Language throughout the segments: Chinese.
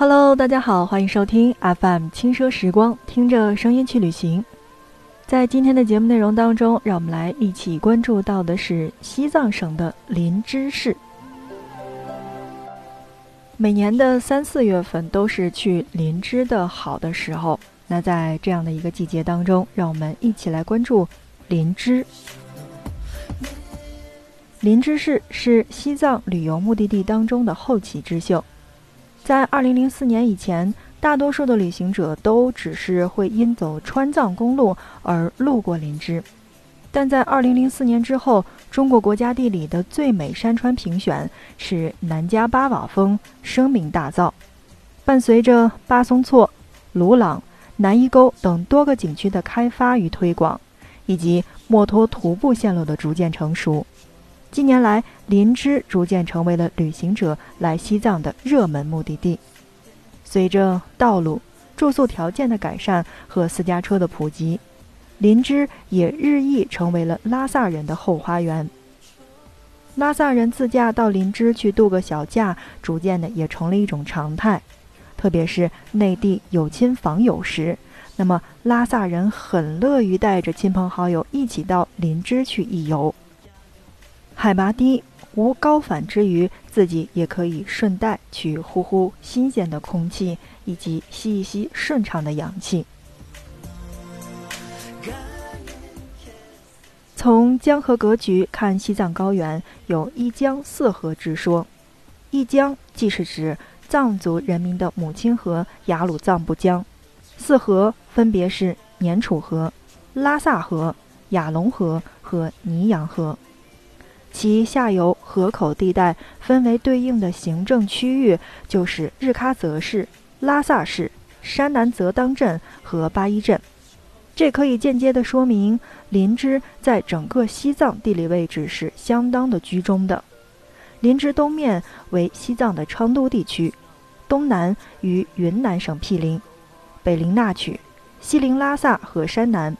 Hello，大家好，欢迎收听 FM 轻奢时光，听着声音去旅行。在今天的节目内容当中，让我们来一起关注到的是西藏省的林芝市。每年的三四月份都是去林芝的好的时候。那在这样的一个季节当中，让我们一起来关注林芝。林芝市是西藏旅游目的地当中的后起之秀。在2004年以前，大多数的旅行者都只是会因走川藏公路而路过林芝。但在2004年之后，中国国家地理的最美山川评选使南迦巴瓦峰声名大噪。伴随着巴松措、鲁朗。南伊沟等多个景区的开发与推广，以及墨脱徒步线路的逐渐成熟，近年来林芝逐渐成为了旅行者来西藏的热门目的地。随着道路、住宿条件的改善和私家车的普及，林芝也日益成为了拉萨人的后花园。拉萨人自驾到林芝去度个小假，逐渐的也成了一种常态。特别是内地有亲访友时，那么拉萨人很乐于带着亲朋好友一起到林芝去一游。海拔低，无高反之余，自己也可以顺带去呼呼新鲜的空气，以及吸一吸顺畅的氧气。从江河格局看西藏高原，有一江四河之说。一江既是指。藏族人民的母亲河雅鲁藏布江，四河分别是年楚河、拉萨河、雅龙河和尼洋河，其下游河口地带分为对应的行政区域，就是日喀则市、拉萨市、山南则当镇和巴依镇。这可以间接地说明，林芝在整个西藏地理位置是相当的居中的。林芝东面为西藏的昌都地区。东南与云南省毗邻，北临那曲，西临拉萨和山南，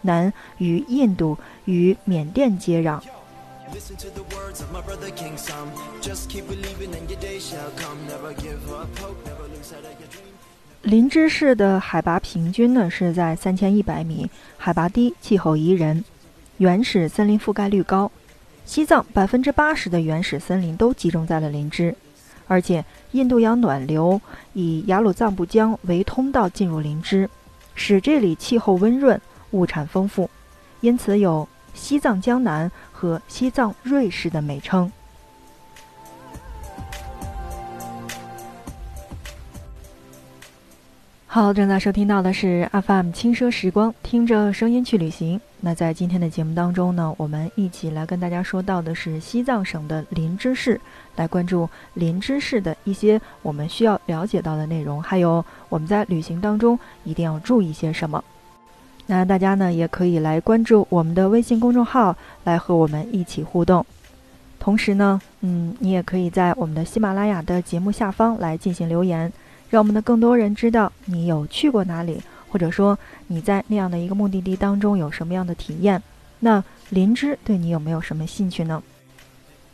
南与印度与缅甸接壤。林芝市的海拔平均呢是在三千一百米，海拔低，气候宜人，原始森林覆盖率高。西藏百分之八十的原始森林都集中在了林芝。而且，印度洋暖流以雅鲁藏布江为通道进入林芝，使这里气候温润，物产丰富，因此有“西藏江南”和“西藏瑞士”的美称。好，正在收听到的是 FM 轻奢时光，听着声音去旅行。那在今天的节目当中呢，我们一起来跟大家说到的是西藏省的林芝市，来关注林芝市的一些我们需要了解到的内容，还有我们在旅行当中一定要注意些什么。那大家呢也可以来关注我们的微信公众号，来和我们一起互动。同时呢，嗯，你也可以在我们的喜马拉雅的节目下方来进行留言。让我们的更多人知道你有去过哪里，或者说你在那样的一个目的地当中有什么样的体验。那林芝对你有没有什么兴趣呢？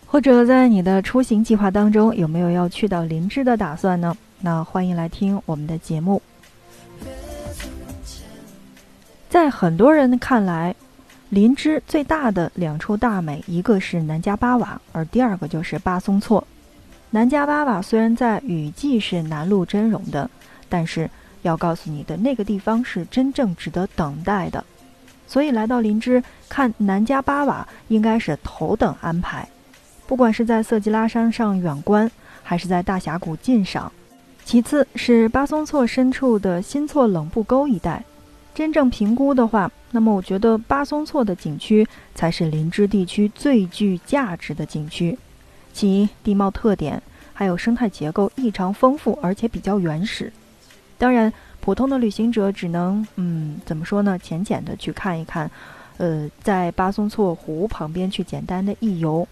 或者在你的出行计划当中有没有要去到林芝的打算呢？那欢迎来听我们的节目。在很多人看来，林芝最大的两处大美，一个是南迦巴瓦，而第二个就是巴松措。南迦巴瓦虽然在雨季是南露真容的，但是要告诉你的那个地方是真正值得等待的，所以来到林芝看南迦巴瓦应该是头等安排。不管是在色季拉山上远观，还是在大峡谷近赏。其次是巴松措深处的新措冷布沟一带。真正评估的话，那么我觉得巴松措的景区才是林芝地区最具价值的景区。其地貌特点还有生态结构异常丰富，而且比较原始。当然，普通的旅行者只能，嗯，怎么说呢？浅浅的去看一看，呃，在巴松措湖旁边去简单的一游。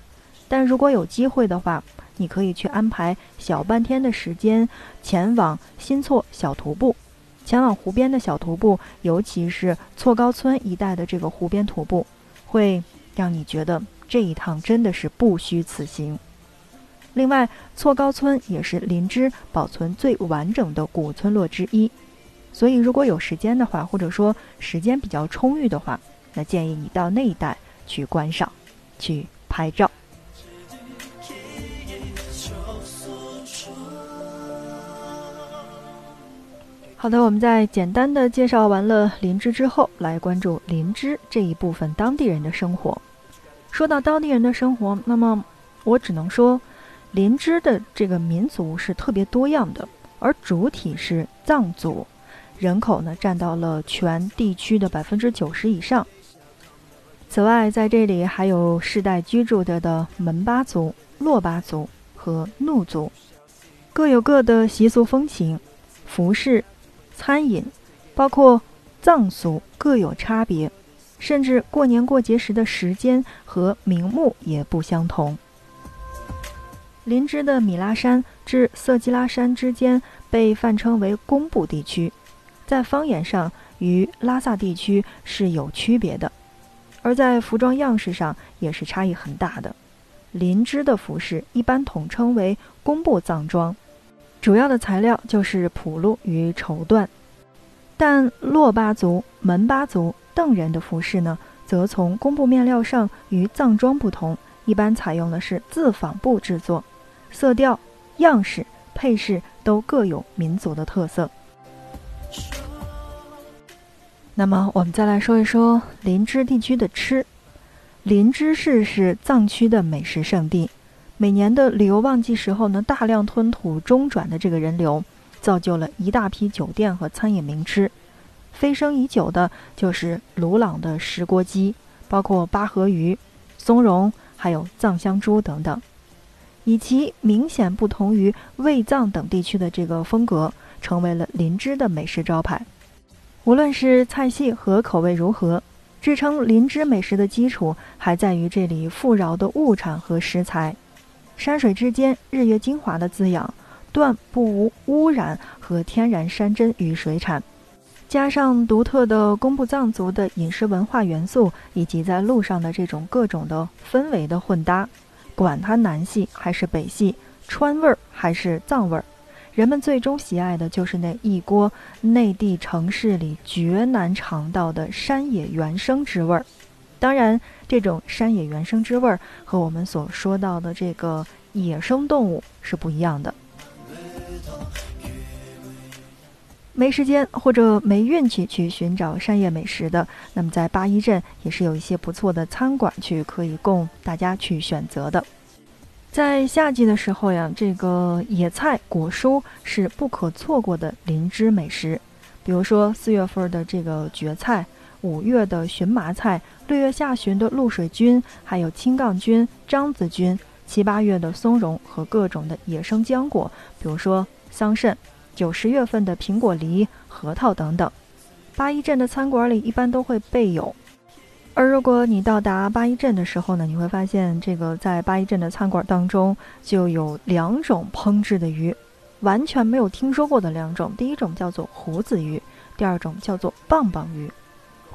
但如果有机会的话，你可以去安排小半天的时间前往新措小徒步，前往湖边的小徒步，尤其是措高村一带的这个湖边徒步，会让你觉得这一趟真的是不虚此行。另外，错高村也是林芝保存最完整的古村落之一。所以，如果有时间的话，或者说时间比较充裕的话，那建议你到那一带去观赏，去拍照。好的，我们在简单的介绍完了林芝之后，来关注林芝这一部分当地人的生活。说到当地人的生活，那么我只能说，林芝的这个民族是特别多样的，而主体是藏族，人口呢占到了全地区的百分之九十以上。此外，在这里还有世代居住着的门巴族、珞巴族和怒族，各有各的习俗风情、服饰、餐饮，包括藏俗各有差别，甚至过年过节时的时间和名目也不相同。林芝的米拉山至色基拉山之间被泛称为工部地区，在方言上与拉萨地区是有区别的。而在服装样式上也是差异很大的。林芝的服饰一般统称为工部藏装，主要的材料就是普路与绸缎。但珞巴族、门巴族邓人的服饰呢，则从工布面料上与藏装不同，一般采用的是自纺布制作，色调、样式、配饰都各有民族的特色。那么我们再来说一说林芝地区的吃。林芝市是藏区的美食圣地，每年的旅游旺季时候呢，大量吞吐中转的这个人流，造就了一大批酒店和餐饮名吃。飞升已久的就是鲁朗的石锅鸡，包括巴河鱼、松茸，还有藏香猪等等，以其明显不同于卫藏等地区的这个风格，成为了林芝的美食招牌。无论是菜系和口味如何，支撑林芝美食的基础还在于这里富饶的物产和食材。山水之间，日月精华的滋养，断不无污染和天然山珍与水产，加上独特的工部藏族的饮食文化元素，以及在路上的这种各种的氛围的混搭，管它南系还是北系，川味儿还是藏味儿。人们最终喜爱的就是那一锅内地城市里绝难尝到的山野原生之味儿。当然，这种山野原生之味儿和我们所说到的这个野生动物是不一样的。没时间或者没运气去寻找山野美食的，那么在八一镇也是有一些不错的餐馆去可以供大家去选择的。在夏季的时候呀，这个野菜果蔬是不可错过的灵芝美食。比如说四月份的这个蕨菜，五月的荨麻菜，六月下旬的露水菌，还有青杠菌、樟子菌，七八月的松茸和各种的野生浆果，比如说桑葚，九十月份的苹果、梨、核桃等等。八一镇的餐馆里一般都会备有。而如果你到达八一镇的时候呢，你会发现这个在八一镇的餐馆当中就有两种烹制的鱼，完全没有听说过的两种。第一种叫做胡子鱼，第二种叫做棒棒鱼。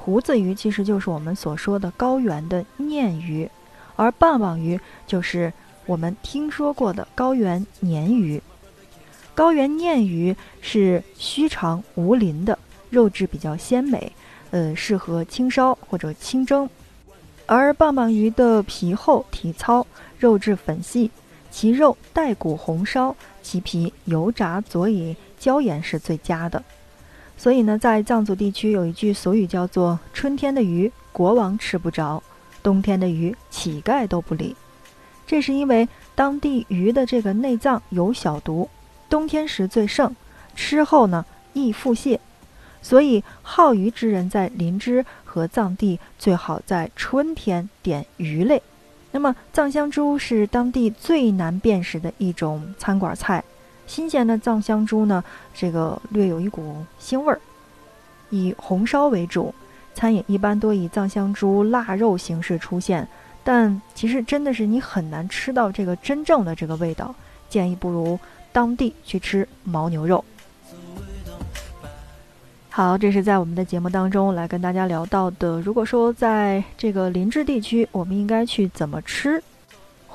胡子鱼其实就是我们所说的高原的鲶鱼，而棒棒鱼就是我们听说过的高原鲶鱼。高原鲶鱼是须长无鳞的，肉质比较鲜美。呃，适合清烧或者清蒸，而棒棒鱼的皮厚体糙，肉质粉细，其肉带骨红烧，其皮油炸佐以椒盐是最佳的。所以呢，在藏族地区有一句俗语叫做“春天的鱼国王吃不着，冬天的鱼乞丐都不理”。这是因为当地鱼的这个内脏有小毒，冬天时最盛，吃后呢易腹泻。所以，好鱼之人在林芝和藏地最好在春天点鱼类。那么，藏香猪是当地最难辨识的一种餐馆菜。新鲜的藏香猪呢，这个略有一股腥味儿，以红烧为主。餐饮一般多以藏香猪腊肉形式出现，但其实真的是你很难吃到这个真正的这个味道。建议不如当地去吃牦牛肉。好，这是在我们的节目当中来跟大家聊到的。如果说在这个林芝地区，我们应该去怎么吃？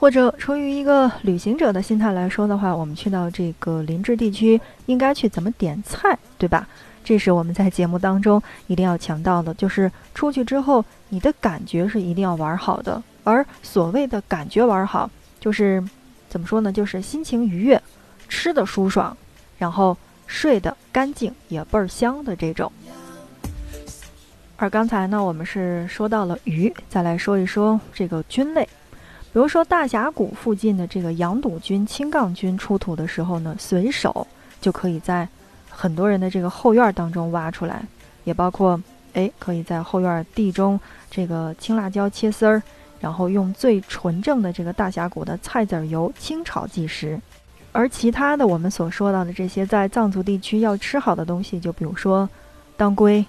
或者出于一个旅行者的心态来说的话，我们去到这个林芝地区，应该去怎么点菜，对吧？这是我们在节目当中一定要强调的，就是出去之后，你的感觉是一定要玩好的。而所谓的感觉玩好，就是怎么说呢？就是心情愉悦，吃的舒爽，然后睡得干净也倍儿香的这种。而刚才呢，我们是说到了鱼，再来说一说这个菌类。比如说大峡谷附近的这个羊肚菌、青杠菌出土的时候呢，随手就可以在很多人的这个后院当中挖出来，也包括哎，可以在后院地中这个青辣椒切丝儿，然后用最纯正的这个大峡谷的菜籽油清炒即食。而其他的我们所说到的这些在藏族地区要吃好的东西，就比如说当归、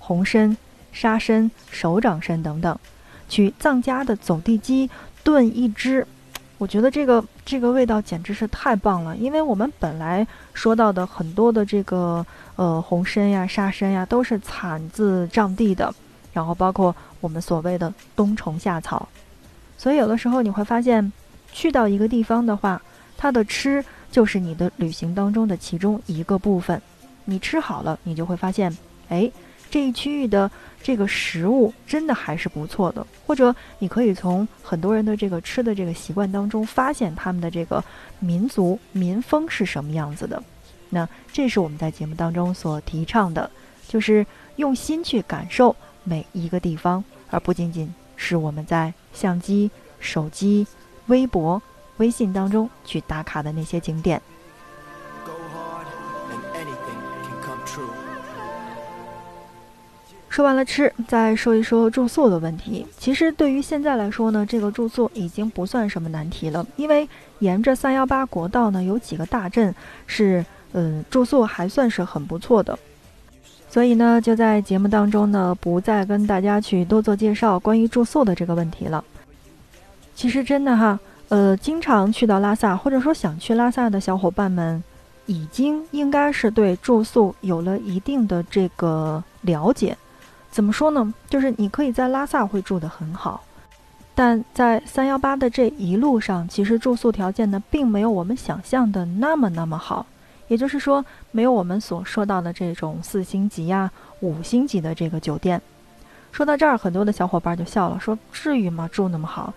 红参、沙参、手掌参等等，去藏家的走地鸡。炖一只，我觉得这个这个味道简直是太棒了。因为我们本来说到的很多的这个呃红参呀、沙参呀，都是产自藏地的，然后包括我们所谓的冬虫夏草。所以有的时候你会发现，去到一个地方的话，它的吃就是你的旅行当中的其中一个部分。你吃好了，你就会发现，哎。这一区域的这个食物真的还是不错的，或者你可以从很多人的这个吃的这个习惯当中发现他们的这个民族民风是什么样子的。那这是我们在节目当中所提倡的，就是用心去感受每一个地方，而不仅仅是我们在相机、手机、微博、微信当中去打卡的那些景点。说完了吃，再说一说住宿的问题。其实对于现在来说呢，这个住宿已经不算什么难题了，因为沿着三幺八国道呢，有几个大镇是，嗯，住宿还算是很不错的。所以呢，就在节目当中呢，不再跟大家去多做介绍关于住宿的这个问题了。其实真的哈，呃，经常去到拉萨，或者说想去拉萨的小伙伴们，已经应该是对住宿有了一定的这个了解。怎么说呢？就是你可以在拉萨会住得很好，但在三幺八的这一路上，其实住宿条件呢，并没有我们想象的那么那么好。也就是说，没有我们所说到的这种四星级呀、五星级的这个酒店。说到这儿，很多的小伙伴就笑了，说：“至于吗？住那么好？”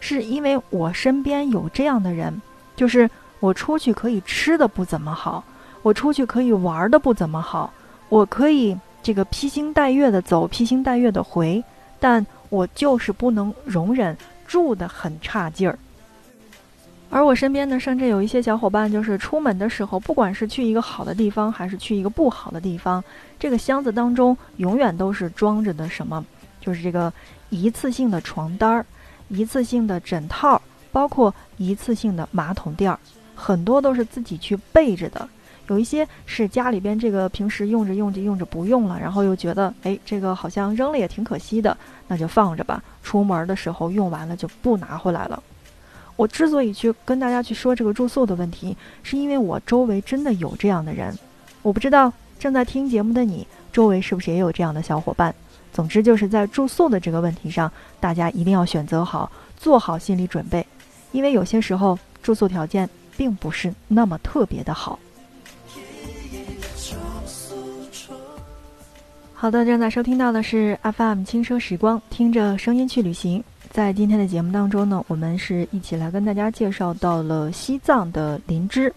是因为我身边有这样的人，就是我出去可以吃的不怎么好，我出去可以玩的不怎么好，我可以。这个披星戴月的走，披星戴月的回，但我就是不能容忍住的很差劲儿。而我身边呢，甚至有一些小伙伴，就是出门的时候，不管是去一个好的地方，还是去一个不好的地方，这个箱子当中永远都是装着的什么？就是这个一次性的床单儿、一次性的枕套，包括一次性的马桶垫儿，很多都是自己去备着的。有一些是家里边这个平时用着用着用着不用了，然后又觉得哎，这个好像扔了也挺可惜的，那就放着吧。出门的时候用完了就不拿回来了。我之所以去跟大家去说这个住宿的问题，是因为我周围真的有这样的人。我不知道正在听节目的你周围是不是也有这样的小伙伴。总之就是在住宿的这个问题上，大家一定要选择好，做好心理准备，因为有些时候住宿条件并不是那么特别的好。好的，正在收听到的是 FM 轻奢时光，听着声音去旅行。在今天的节目当中呢，我们是一起来跟大家介绍到了西藏的林芝。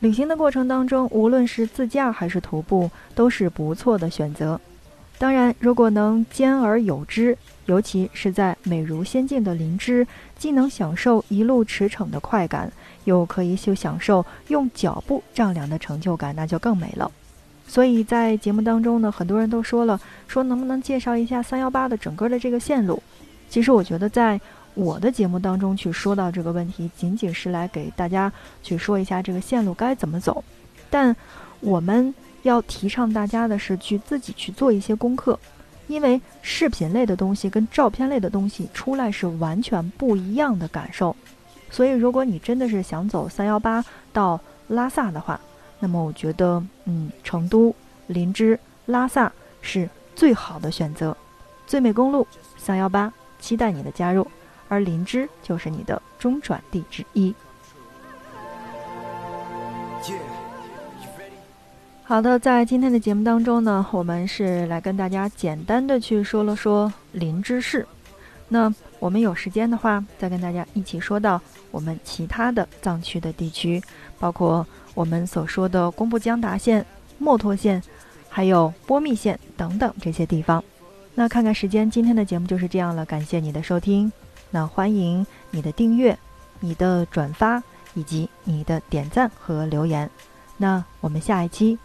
旅行的过程当中，无论是自驾还是徒步，都是不错的选择。当然，如果能兼而有之，尤其是在美如仙境的林芝，既能享受一路驰骋的快感，又可以去享受用脚步丈量的成就感，那就更美了。所以在节目当中呢，很多人都说了，说能不能介绍一下三幺八的整个的这个线路？其实我觉得，在我的节目当中去说到这个问题，仅仅是来给大家去说一下这个线路该怎么走。但我们要提倡大家的是去自己去做一些功课，因为视频类的东西跟照片类的东西出来是完全不一样的感受。所以，如果你真的是想走三幺八到拉萨的话，那么我觉得，嗯，成都、林芝、拉萨是最好的选择。最美公路三幺八，期待你的加入。而林芝就是你的中转地之一。好的，在今天的节目当中呢，我们是来跟大家简单的去说了说林芝市。那我们有时间的话，再跟大家一起说到我们其他的藏区的地区，包括我们所说的工布江达县、墨脱县，还有波密县等等这些地方。那看看时间，今天的节目就是这样了，感谢你的收听。那欢迎你的订阅、你的转发以及你的点赞和留言。那我们下一期。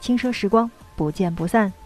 轻奢时光，不见不散。